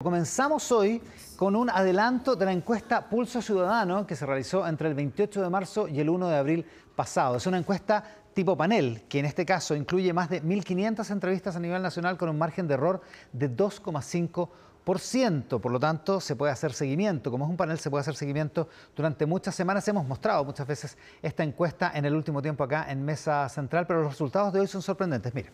Comenzamos hoy con un adelanto de la encuesta Pulso Ciudadano que se realizó entre el 28 de marzo y el 1 de abril pasado. Es una encuesta tipo panel, que en este caso incluye más de 1.500 entrevistas a nivel nacional con un margen de error de 2,5%. Por lo tanto, se puede hacer seguimiento. Como es un panel, se puede hacer seguimiento durante muchas semanas. Hemos mostrado muchas veces esta encuesta en el último tiempo acá en Mesa Central, pero los resultados de hoy son sorprendentes. Mire.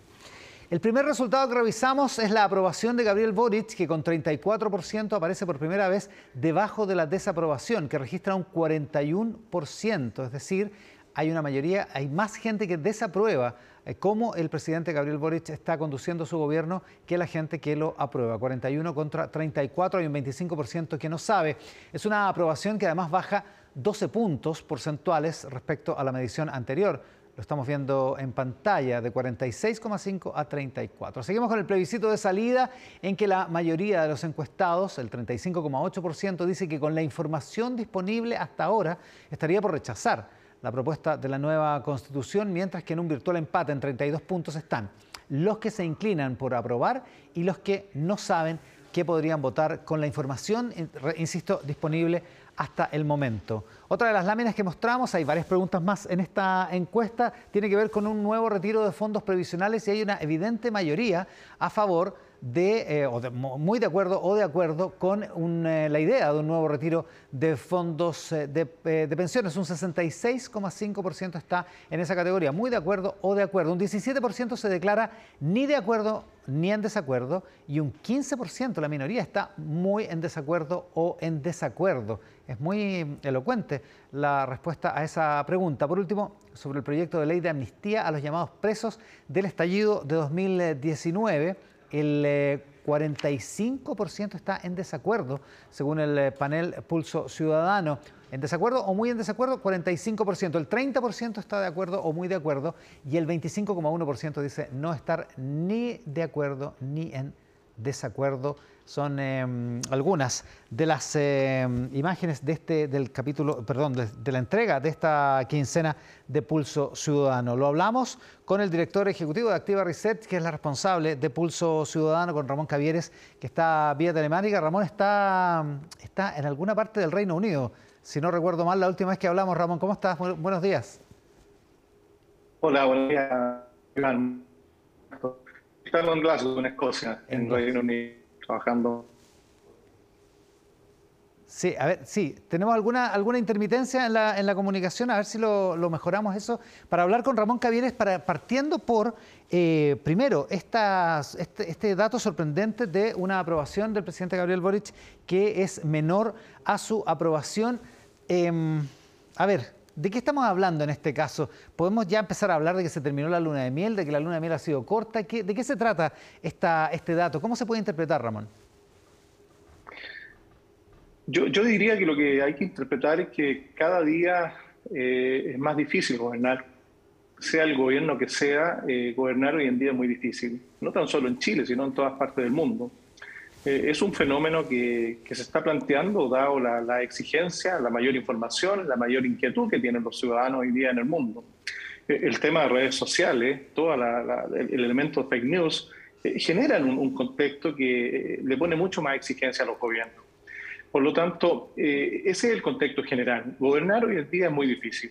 El primer resultado que revisamos es la aprobación de Gabriel Boric, que con 34% aparece por primera vez debajo de la desaprobación, que registra un 41%. Es decir, hay una mayoría, hay más gente que desaprueba eh, cómo el presidente Gabriel Boric está conduciendo su gobierno que la gente que lo aprueba. 41 contra 34, hay un 25% que no sabe. Es una aprobación que además baja 12 puntos porcentuales respecto a la medición anterior lo estamos viendo en pantalla, de 46,5 a 34. Seguimos con el plebiscito de salida en que la mayoría de los encuestados, el 35,8%, dice que con la información disponible hasta ahora estaría por rechazar la propuesta de la nueva constitución, mientras que en un virtual empate en 32 puntos están los que se inclinan por aprobar y los que no saben qué podrían votar con la información, insisto, disponible hasta el momento. Otra de las láminas que mostramos, hay varias preguntas más en esta encuesta, tiene que ver con un nuevo retiro de fondos previsionales y hay una evidente mayoría a favor de, eh, muy de acuerdo o de acuerdo con eh, la idea de un nuevo retiro de fondos eh, de, pensiones. Un 66,5% está en esa categoría, muy de acuerdo o de acuerdo. Un 17% se declara ni de acuerdo ni en desacuerdo y un 15%, la minoría, está muy en desacuerdo o en desacuerdo. Es muy elocuente la respuesta a esa pregunta. Por último, sobre el proyecto de ley de amnistía a los llamados presos del estallido de 2019 el 45% eh, está en desacuerdo, según el eh, panel Pulso Ciudadano. En desacuerdo o muy en desacuerdo, 45%. El 30% está de acuerdo o muy de acuerdo y el 25,1% dice no estar ni de acuerdo ni en desacuerdo son em, algunas de las em, imágenes de este, del capítulo, perdón, de, la entrega de esta quincena de Pulso Ciudadano. Lo hablamos con el director ejecutivo de Activa Reset, que es la responsable de Pulso Ciudadano, con Ramón Cavieres, que está vía telemática. Ramón está, está en alguna parte del Reino Unido. Si no recuerdo mal, la última vez que hablamos, Ramón, ¿cómo estás? buenos días. Hola, buenos días. Estamos en Glasgow, en Escocia, en Reino Unido trabajando. Sí, a ver, sí, tenemos alguna, alguna intermitencia en la, en la comunicación, a ver si lo, mejoramos eso, para hablar con Ramón Cavieres, para, partiendo por, eh, primero, estas, este, este, dato sorprendente de una aprobación del presidente Gabriel Boric que es menor a su aprobación. Em, a ver, ¿de qué estamos hablando en este caso? ¿Podemos ya empezar a hablar de que se terminó la luna de miel, de que la luna de miel ha sido corta? ¿De qué se trata esta, este dato? ¿Cómo se puede interpretar, Ramón? Yo, diría que lo que hay que interpretar es que cada día eh, es más difícil gobernar. Sea el gobierno que sea, eh, gobernar hoy en día es muy difícil. No tan solo en Chile, sino en todas partes del mundo. Eh, es un fenómeno que, se está planteando dado la, exigencia, la mayor información, la mayor inquietud que tienen los ciudadanos hoy día en el mundo. Eh, el tema de redes sociales, todo el, elemento fake news, eh, generan un, contexto que le pone mucho más exigencia a los gobiernos. Por lo tanto, ese es el contexto general. Gobernar hoy en día es muy difícil.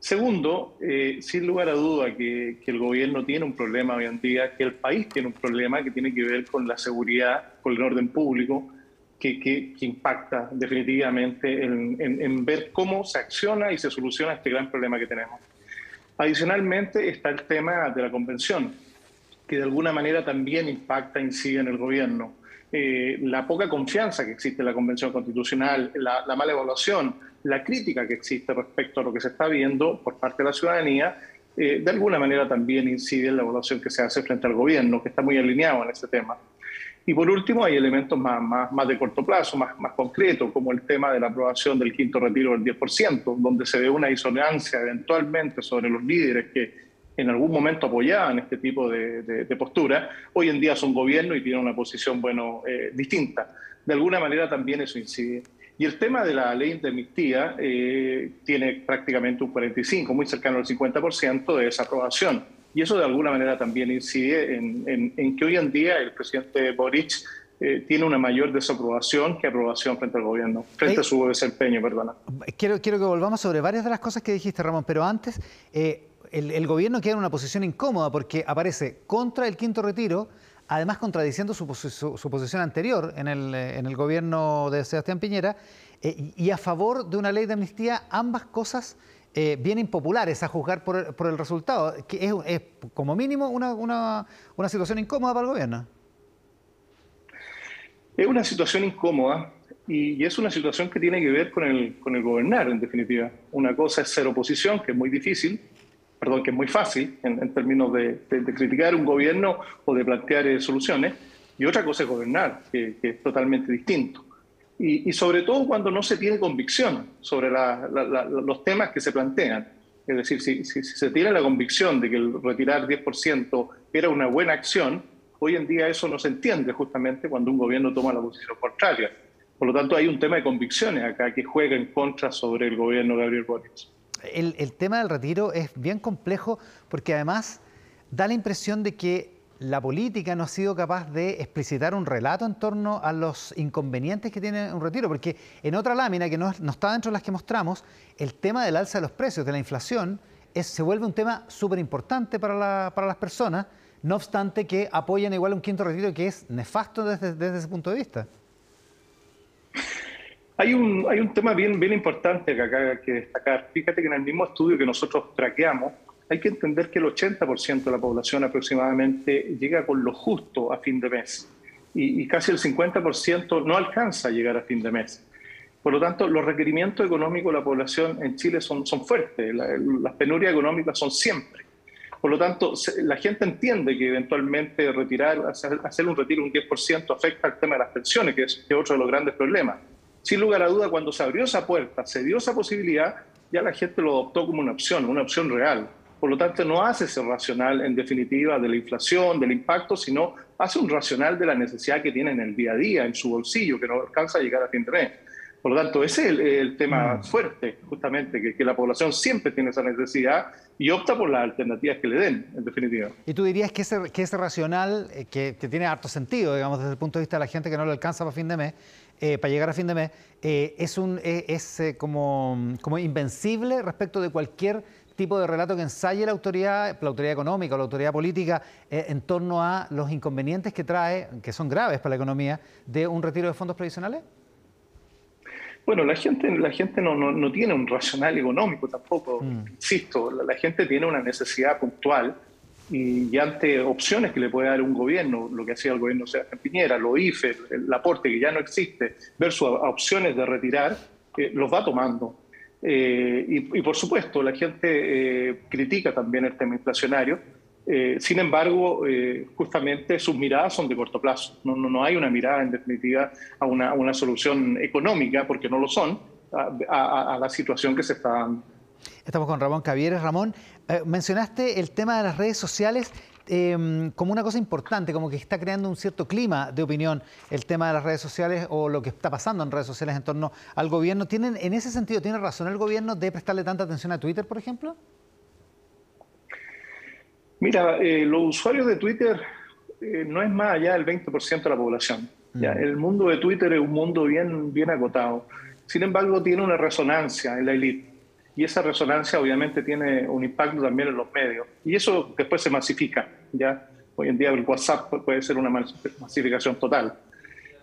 Segundo, eh, sin lugar a duda que, el gobierno tiene un problema hoy en día, que el país tiene un problema que tiene que ver con la seguridad, con el orden público, que, impacta definitivamente en, ver cómo se acciona y se soluciona este gran problema que tenemos. Adicionalmente está el tema de la convención, que de alguna manera también impacta, incide en el gobierno. Eh, la poca confianza que existe en la Convención Constitucional, la, mala evaluación, la crítica que existe respecto a lo que se está viendo por parte de la ciudadanía, eh, de alguna manera también incide en la evaluación que se hace frente al gobierno, que está muy alineado en este tema. Y por último, hay elementos más, más, más de corto plazo, más, más concretos, como el tema de la aprobación del quinto retiro del 10%, donde se ve una disonancia eventualmente sobre los líderes que en algún momento apoyaban este tipo de, postura, hoy en día son gobierno y tienen una posición bueno, eh, distinta. De alguna manera también eso incide. Y el tema de la ley de amnistía eh, tiene prácticamente un 45, muy cercano al 50% de desaprobación. Y eso de alguna manera también incide en, que hoy en día el presidente Boric eh, tiene una mayor desaprobación que aprobación frente al gobierno, frente a su desempeño, perdona. Quiero, quiero que volvamos sobre varias de las cosas que dijiste, Ramón, pero antes, eh, el, gobierno queda en una posición incómoda porque aparece contra el quinto retiro, además contradiciendo su, posición anterior en el, en el, gobierno de Sebastián Piñera, eh, y a favor de una ley de amnistía, ambas cosas bien impopulares a juzgar por, el resultado, que es, es como mínimo una, una, una situación incómoda para el gobierno. Es una situación incómoda y, es una situación que tiene que ver con el, con el gobernar, en definitiva. Una cosa es ser oposición, que es muy difícil, perdón, que es muy fácil en, términos de, criticar un gobierno o de plantear eh, soluciones, y otra cosa es gobernar, que, es totalmente distinto. Y, sobre todo cuando no se tiene convicción sobre los temas que se plantean. Es decir, si, si, se tiene la convicción de que el retirar 10% era una buena acción, Hoy en día eso no se entiende justamente cuando un gobierno toma la posición contraria. Por lo tanto, hay un tema de convicciones acá que juega en contra sobre el gobierno de Gabriel Boric. El, tema del retiro es bien complejo porque además da la impresión de que la política no ha sido capaz de explicitar un relato en torno a los inconvenientes que tiene un retiro, porque en otra lámina que no, está dentro de las que mostramos, el tema del alza de los precios, de la inflación, es, se vuelve un tema súper importante para, para las personas no obstante que apoyan igual un quinto retiro que es nefasto desde, ese punto de vista. Hay un, hay un tema bien, importante que acá hay que destacar. Fíjate que en el mismo estudio que nosotros traqueamos, hay que entender que el 80% de la población aproximadamente llega con lo justo a fin de mes y, casi el 50% no alcanza a llegar a fin de mes. Por lo tanto, los requerimientos económicos de la población en Chile son, fuertes, las penurias económicas son siempre. Por lo tanto, la gente entiende que eventualmente retirar, hacer un retiro un 10% afecta al tema de las pensiones, que es, otro de los grandes problemas. Sin lugar a duda, cuando se abrió esa puerta, se dio esa posibilidad, ya la gente lo adoptó como una opción, una opción real. Por lo tanto, no hace ese racional, en definitiva, de la inflación, del impacto, sino hace un racional de la necesidad que tiene en el día a día, en su bolsillo, que no alcanza a llegar a fin de mes. Por lo tanto, ese es el, tema mm. fuerte, justamente, que, que, la población siempre tiene esa necesidad y opta por las alternativas que le den, en definitiva. ¿Y tú dirías que ese, que ese racional, eh, que, tiene harto sentido, digamos, desde el punto de vista de la gente que no le alcanza para fin de mes, eh, para llegar a fin de mes, eh, es, un, es como, como invencible respecto de cualquier tipo de relato que ensaye la autoridad, la autoridad económica o la autoridad política en torno a los inconvenientes que trae, que son graves para la economía, de un retiro de fondos previsionales? Bueno, la gente, la gente no, no, tiene un racional económico tampoco, mm. insisto, la, gente tiene una necesidad puntual y, ante opciones que le puede dar un gobierno, lo que hacía el gobierno sea Piñera, lo IFE, el, aporte que ya no existe, versus opciones de retirar, eh, los va tomando. Eh, y, por supuesto, la gente eh, critica también el tema inflacionario, sin embargo, justamente sus miradas son de corto plazo. No, no, hay una mirada, en definitiva, a una, una solución económica, porque no lo son, a, la situación que se está dando. Estamos con Ramón Cavieres. Ramón, eh, mencionaste el tema de las redes sociales em, como una cosa importante, como que está creando un cierto clima de opinión el tema de las redes sociales o lo que está pasando en redes sociales en torno al gobierno. ¿Tienen, en ese sentido, ¿tiene razón el gobierno de prestarle tanta atención a Twitter, por ejemplo? Mira, eh, los usuarios de Twitter eh, no es más allá del 20% de la población. ¿ya? Mm. El mundo de Twitter es un mundo bien, bien agotado. Sin embargo, tiene una resonancia en la élite. Y esa resonancia obviamente tiene un impacto también en los medios. Y eso después se masifica. ¿ya? Hoy en día el WhatsApp puede ser una masificación total.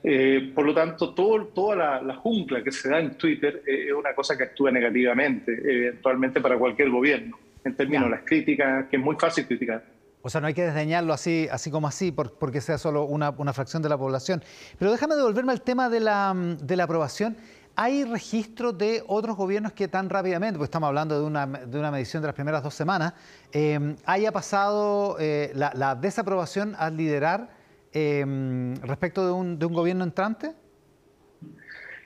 Eh, por lo tanto, todo, toda la, la, jungla que se da en Twitter es una cosa que actúa negativamente, eventualmente para cualquier gobierno en términos de las críticas, que es muy fácil criticar. O sea, no hay que desdeñarlo así, así como así, porque sea solo una, fracción de la población. Pero déjame devolverme al tema de la, de la aprobación. ¿Hay registros de otros gobiernos que tan rápidamente, porque estamos hablando de una, de una medición de las primeras dos semanas, eh, haya pasado eh, la, desaprobación al liderar eh, respecto de un, de un, gobierno entrante?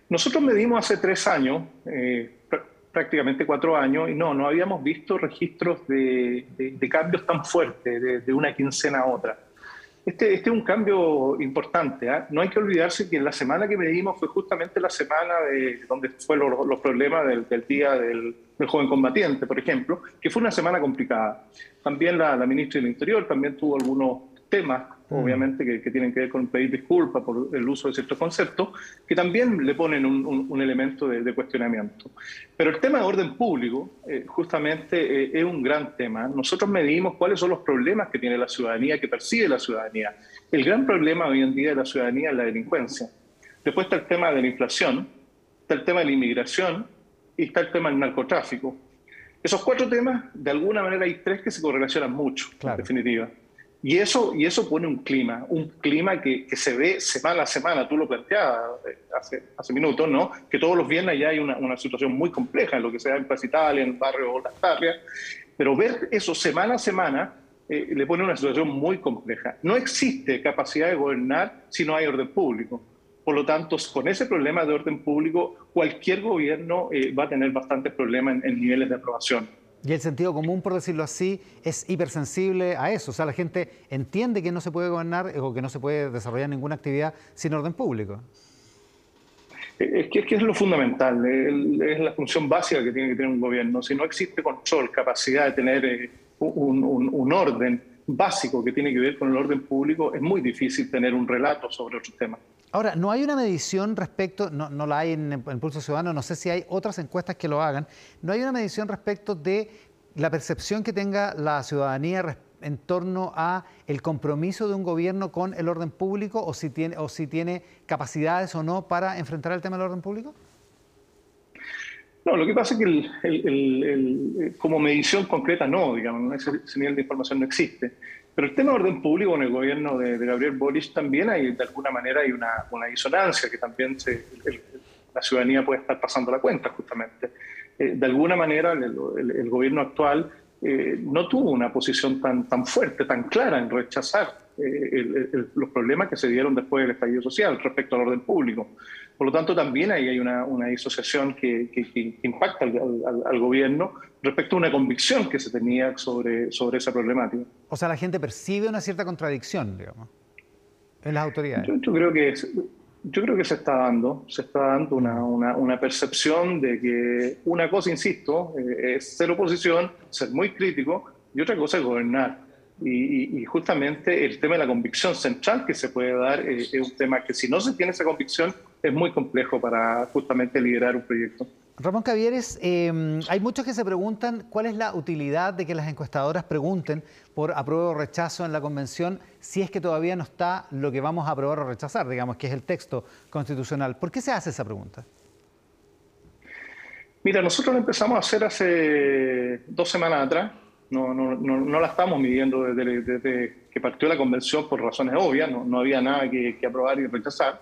Nosotros medimos hace tres años, prácticamente cuatro años y no, no habíamos visto registros de, cambios tan fuertes de, una quincena a otra. Este, este es un cambio importante. ¿ah? No hay que olvidarse que en la semana que medimos fue justamente la semana de, donde fueron los, problemas del, día del, joven combatiente, por ejemplo, que fue una semana complicada. También la, la ministra del Interior también tuvo algunos temas. Obviamente, que, tienen que ver con pedir disculpas por el uso de ciertos conceptos, que también le ponen un, elemento de, cuestionamiento. Pero el tema de orden público, eh, justamente, eh, es un gran tema. Nosotros medimos cuáles son los problemas que tiene la ciudadanía, que percibe la ciudadanía. El gran problema hoy en día de la ciudadanía es la delincuencia. Después está el tema de la inflación, está el tema de la inmigración y está el tema del narcotráfico. Esos cuatro temas, de alguna manera hay tres que se correlacionan mucho, en definitiva. Y eso, y eso pone un clima, un clima que, que, se ve semana a semana, tú lo planteabas eh, hace, hace minutos, ¿no? Que todos los viernes ya hay una, una situación muy compleja en lo que sea en Plaza Italia, en el barrio Las Tarrias, pero ver eso semana a semana eh, le pone una situación muy compleja. No existe capacidad de gobernar si no hay orden público. Por lo tanto, con ese problema de orden público, cualquier gobierno eh, va a tener bastantes problemas en, niveles de aprobación. Y el sentido común, por decirlo así, es hipersensible a eso. O sea, la gente entiende que no se puede gobernar o que no se puede desarrollar ninguna actividad sin orden público. Es que, es lo fundamental, es la función básica que tiene que tener un gobierno. Si no existe control, capacidad de tener eh, un, orden básico que tiene que ver con el orden público, es muy difícil tener un relato sobre otros temas. Ahora, no hay una medición respecto, no, no la hay en, el Pulso Ciudadano, no sé si hay otras encuestas que lo hagan, no hay una medición respecto de la percepción que tenga la ciudadanía en torno a el compromiso de un gobierno con el orden público o si tiene, o si tiene capacidades o no para enfrentar el tema del orden público? No, lo que pasa es que como medición concreta no, digamos, ese nivel de información no existe. Pero el tema de orden público en el gobierno de, Gabriel Boric también hay, de alguna manera, hay una, una disonancia que también la ciudadanía puede estar pasando la cuenta, justamente. Eh, de alguna manera, el, gobierno actual eh, no tuvo una posición tan, tan fuerte, tan clara en rechazar eh, los problemas que se dieron después del estallido social respecto al orden público. Por lo tanto, también ahí hay una, una disociación que, que, impacta al, gobierno respecto a una convicción que se tenía sobre, sobre esa problemática. O sea, la gente percibe una cierta contradicción, digamos, en las autoridades. Yo, creo que yo creo que se está dando, se está dando una, una, una percepción de que una cosa, insisto, eh, es ser oposición, ser muy crítico, y otra cosa es gobernar. Y, justamente el tema de la convicción central que se puede dar eh, es un tema que si no se tiene esa convicción es muy complejo para justamente liderar un proyecto. Ramón Cavieres, em, hay muchos que se preguntan cuál es la utilidad de que las encuestadoras pregunten por apruebo o rechazo en la convención si es que todavía no está lo que vamos a aprobar o rechazar, digamos, que es el texto constitucional. ¿Por qué se hace esa pregunta? Mira, nosotros lo empezamos a hacer hace dos semanas atrás no, no, no, la estamos midiendo desde, que partió la convención por razones obvias, no, había nada que, aprobar y rechazar.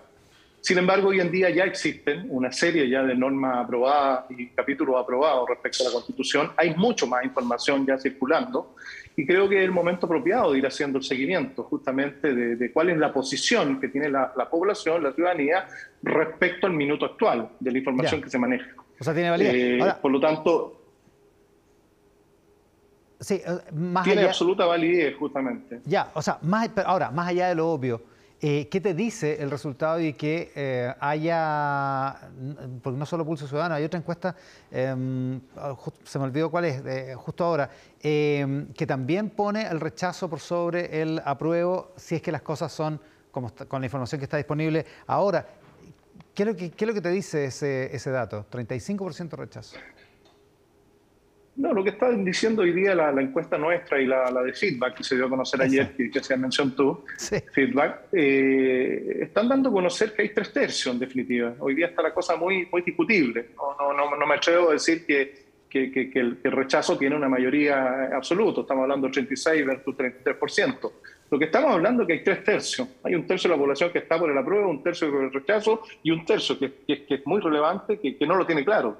Sin embargo, hoy en día ya existen una serie ya de normas aprobadas y capítulos aprobados respecto a la Constitución. Hay mucho más información ya circulando y creo que es el momento apropiado de ir haciendo el seguimiento justamente de, cuál es la posición que tiene la, población, la ciudadanía, respecto al minuto actual de la información que se maneja. O sea, tiene validez. Eh, por lo tanto, Sí, eh, más Tiene absoluta validez, justamente. Ya, o sea, más, ahora, más allá de lo obvio, eh, ¿qué te dice el resultado de que eh, haya, porque no solo Pulso Ciudadano, hay otra encuesta, em, se me olvidó cuál es, justo ahora, em, que también pone el rechazo por sobre el apruebo si es que las cosas son como con la información que está disponible ahora. ¿Qué es lo que, qué es lo que te dice ese, ese dato? 35% rechazo. No, lo que está diciendo hoy día la, encuesta nuestra y la, de feedback que se dio a conocer ayer, que, que se mencionado tú, feedback, eh, están dando a conocer que hay tres tercios en definitiva. Hoy día está la cosa muy, muy discutible. No, no, no, me atrevo a decir que, que, que el, rechazo tiene una mayoría absoluta. Estamos hablando de 36 versus 33%. Lo que estamos hablando es que hay tres tercios. Hay un tercio de la población que está por el apruebo, un tercio por el rechazo y un tercio que, es muy relevante, que, no lo tiene claro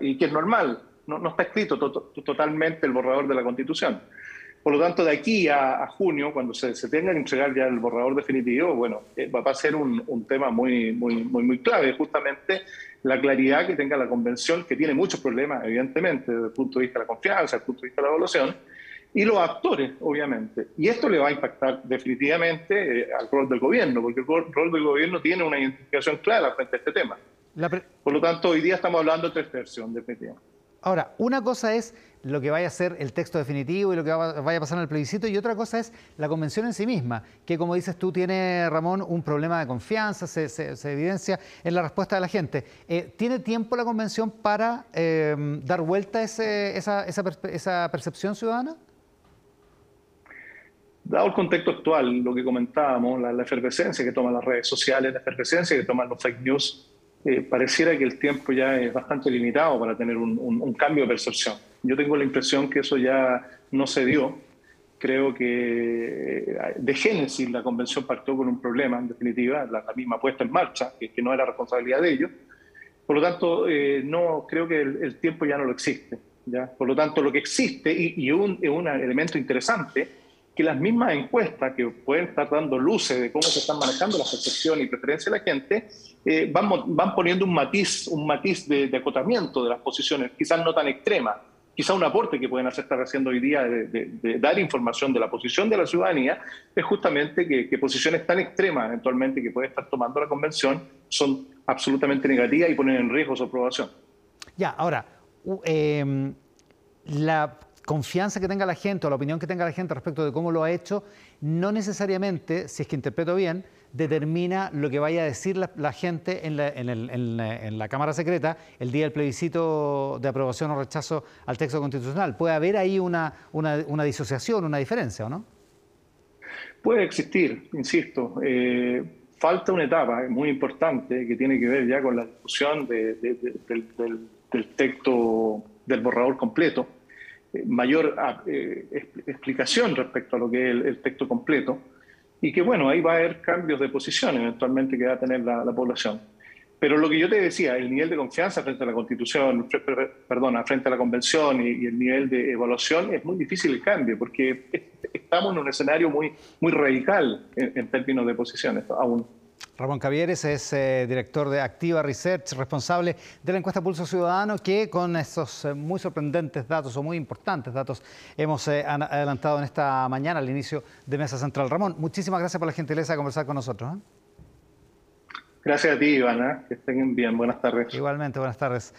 y que es normal no, está escrito totalmente el borrador de la Constitución. Por lo tanto, de aquí a, junio, cuando se, tenga que entregar ya el borrador definitivo, bueno, eh, va a ser un, tema muy, muy, muy, muy clave, justamente la claridad que tenga la convención, que tiene muchos problemas, evidentemente, desde el punto de vista de la confianza, desde el punto de vista de la evaluación, y los actores, obviamente. Y esto le va a impactar definitivamente eh, al rol del gobierno, porque el rol del gobierno tiene una identificación clara frente a este tema. Por lo tanto, hoy día estamos hablando de tres tercios, definitivamente. Ahora, una cosa es lo que vaya a ser el texto definitivo y lo que vaya a pasar en el plebiscito, y otra cosa es la convención en sí misma, que como dices tú tiene, Ramón, un problema de confianza, se, evidencia en la respuesta de la gente. Eh, ¿Tiene tiempo la convención para eh, dar vuelta a esa, percepción ciudadana? Dado el contexto actual, lo que comentábamos, la, efervescencia que toman las redes sociales, la efervescencia que toman los fake news, eh, pareciera que el tiempo ya es bastante limitado para tener un, cambio de percepción. Yo tengo la impresión que eso ya no se dio. Creo que eh, de Génesis la convención partió con un problema, en definitiva, la, misma puesta en marcha, que, no era responsabilidad de ellos. Por lo tanto, eh, no creo que el, tiempo ya no lo existe. ¿ya? Por lo tanto, lo que existe, y, y un, un elemento interesante, que las mismas encuestas que pueden estar dando luces de cómo se están manejando la percepción y preferencia de la gente, eh, van, van poniendo un matiz, un matiz de, acotamiento de las posiciones, quizás no tan extremas, quizás un aporte que pueden hacer estar haciendo hoy día de, dar información de la posición de la ciudadanía, es justamente que, posiciones tan extremas eventualmente que puede estar tomando la convención son absolutamente negativas y ponen en riesgo su aprobación. Ya, ahora, eh, la confianza que tenga la gente o la opinión que tenga la gente respecto de cómo lo ha hecho, no necesariamente, si es que interpreto bien, determina lo que vaya a decir la, gente en la, Cámara Secreta el día del plebiscito de aprobación o rechazo al texto constitucional. ¿Puede haber ahí una, disociación, una diferencia o no? Puede existir, insisto. Eh, falta una etapa muy importante que tiene que ver ya con la discusión del, del texto del borrador completo mayor ah, eh, explicación respecto a lo que es el, texto completo y que bueno, ahí va a haber cambios de posición eventualmente que va a tener la, población. Pero lo que yo te decía, el nivel de confianza frente a la Constitución, perdona, frente a la Convención y, el nivel de evaluación es muy difícil el cambio, porque estamos en un escenario muy, muy radical en, en términos de posiciones aún. Ramón Cavieres es eh, director de Activa Research, responsable de la encuesta Pulso Ciudadano, que con estos eh, muy sorprendentes datos o muy importantes datos hemos eh, adelantado en esta mañana al inicio de Mesa Central. Ramón, muchísimas gracias por la gentileza de conversar con nosotros. Gracias a ti, Ivana. Que estén bien. Buenas tardes. Igualmente, buenas tardes.